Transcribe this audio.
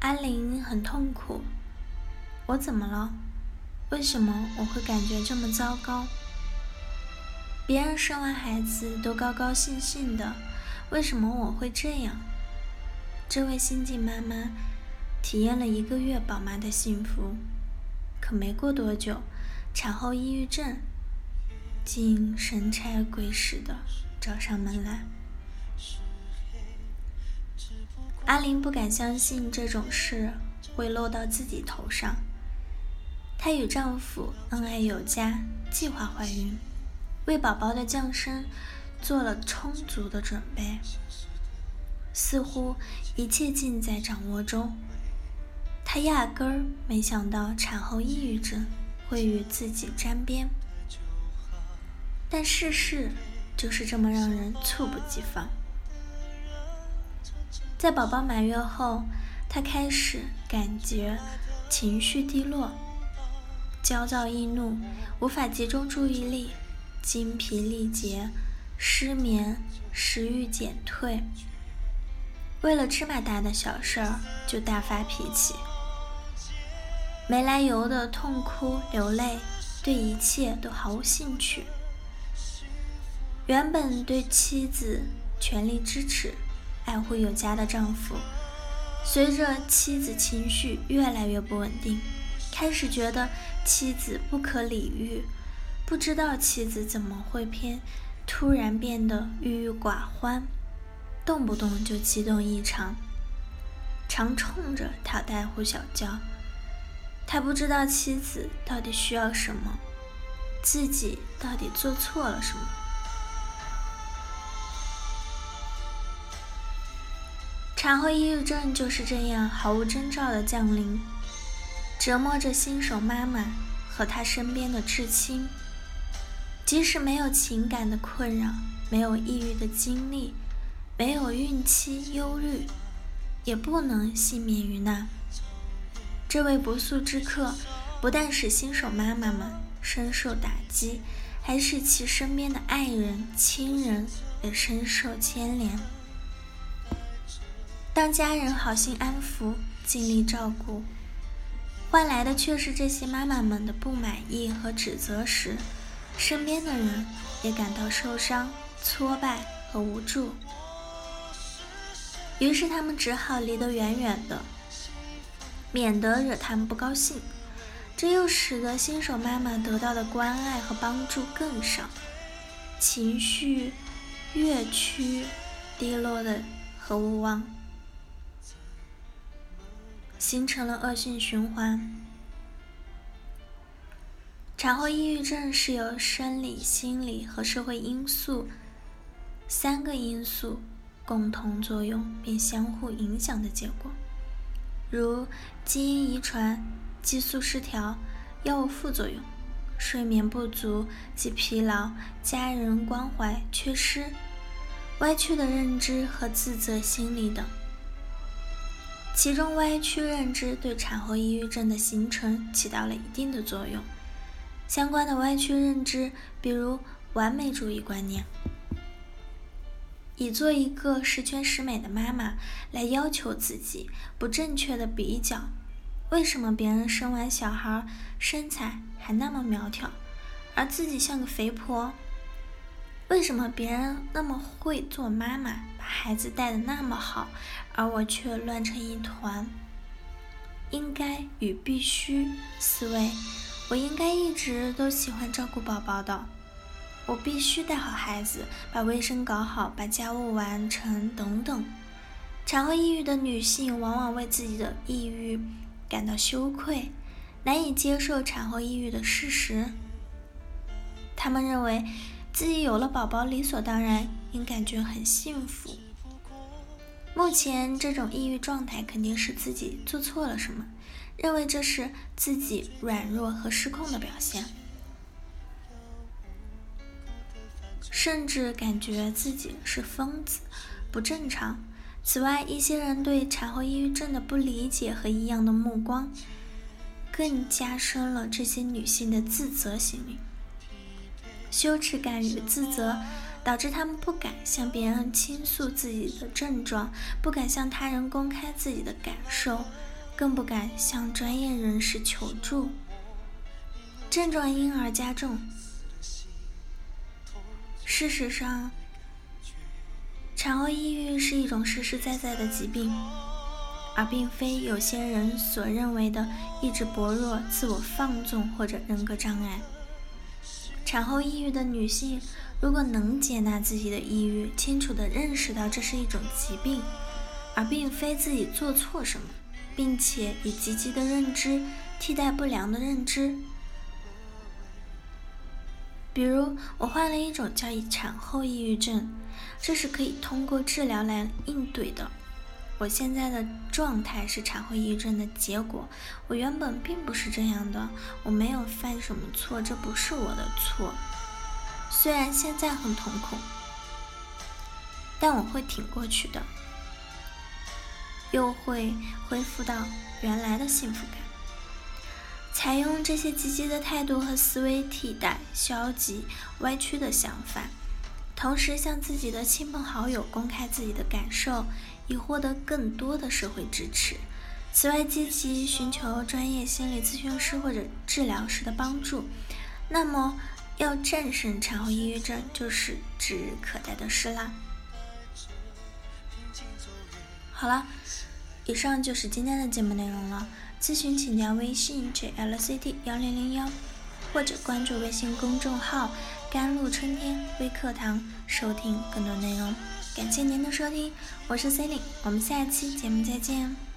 阿玲很痛苦。我怎么了？为什么我会感觉这么糟糕？别人生完孩子都高高兴兴的，为什么我会这样？这位新晋妈妈体验了一个月宝妈的幸福，可没过多久，产后抑郁症竟神差鬼使的找上门来。阿玲不敢相信这种事会落到自己头上。她与丈夫恩爱有加，计划怀孕，为宝宝的降生做了充足的准备，似乎一切尽在掌握中。她压根儿没想到产后抑郁症会与自己沾边，但世事就是这么让人猝不及防。在宝宝满月后，他开始感觉情绪低落，焦躁易怒，无法集中注意力，精疲力竭，失眠，食欲减退。为了芝麻大的小事儿就大发脾气，没来由的痛哭流泪，对一切都毫无兴趣。原本对妻子全力支持。爱护有加的丈夫，随着妻子情绪越来越不稳定，开始觉得妻子不可理喻，不知道妻子怎么会偏突然变得郁郁寡欢，动不动就激动异常，常冲着他大呼小叫。他不知道妻子到底需要什么，自己到底做错了什么。产后抑郁症就是这样毫无征兆的降临，折磨着新手妈妈和她身边的至亲。即使没有情感的困扰，没有抑郁的经历，没有孕期忧虑，也不能幸免于难。这位不速之客，不但使新手妈妈们深受打击，还使其身边的爱人、亲人也深受牵连。当家人好心安抚、尽力照顾，换来的却是这些妈妈们的不满意和指责时，身边的人也感到受伤、挫败和无助。于是他们只好离得远远的，免得惹他们不高兴。这又使得新手妈妈得到的关爱和帮助更少，情绪越趋低落的和无望。形成了恶性循环。产后抑郁症是由生理、心理和社会因素三个因素共同作用并相互影响的结果，如基因遗传、激素失调、药物副作用、睡眠不足及疲劳、家人关怀缺失、歪曲的认知和自责心理等。其中歪曲认知对产后抑郁症的形成起到了一定的作用。相关的歪曲认知，比如完美主义观念，以做一个十全十美的妈妈来要求自己；不正确的比较，为什么别人生完小孩身材还那么苗条，而自己像个肥婆？为什么别人那么会做妈妈，把孩子带的那么好，而我却乱成一团？应该与必须思维，我应该一直都喜欢照顾宝宝的，我必须带好孩子，把卫生搞好，把家务完成等等。产后抑郁的女性往往为自己的抑郁感到羞愧，难以接受产后抑郁的事实。她们认为。自己有了宝宝，理所当然应感觉很幸福。目前这种抑郁状态肯定是自己做错了什么，认为这是自己软弱和失控的表现，甚至感觉自己是疯子，不正常。此外，一些人对产后抑郁症的不理解和异样的目光，更加深了这些女性的自责心理。羞耻感与自责，导致他们不敢向别人倾诉自己的症状，不敢向他人公开自己的感受，更不敢向专业人士求助，症状因而加重。事实上，产后抑郁是一种实实在在的疾病，而并非有些人所认为的意志薄弱、自我放纵或者人格障碍。产后抑郁的女性，如果能接纳自己的抑郁，清楚地认识到这是一种疾病，而并非自己做错什么，并且以积极的认知替代不良的认知，比如我患了一种叫产后抑郁症，这是可以通过治疗来应对的。我现在的状态是产后抑郁症的结果。我原本并不是这样的，我没有犯什么错，这不是我的错。虽然现在很痛苦，但我会挺过去的，又会恢复到原来的幸福感。采用这些积极的态度和思维替代消极歪曲的想法，同时向自己的亲朋好友公开自己的感受。以获得更多的社会支持。此外，积极寻求专业心理咨询师或者治疗师的帮助。那么，要战胜产后抑郁症就是指日可待的事啦。好了，以上就是今天的节目内容了。咨询请加微信 jlcd 幺零零幺，或者关注微信公众号“甘露春天微课堂”，收听更多内容。感谢您的收听，我是 c e l i n e 我们下期节目再见。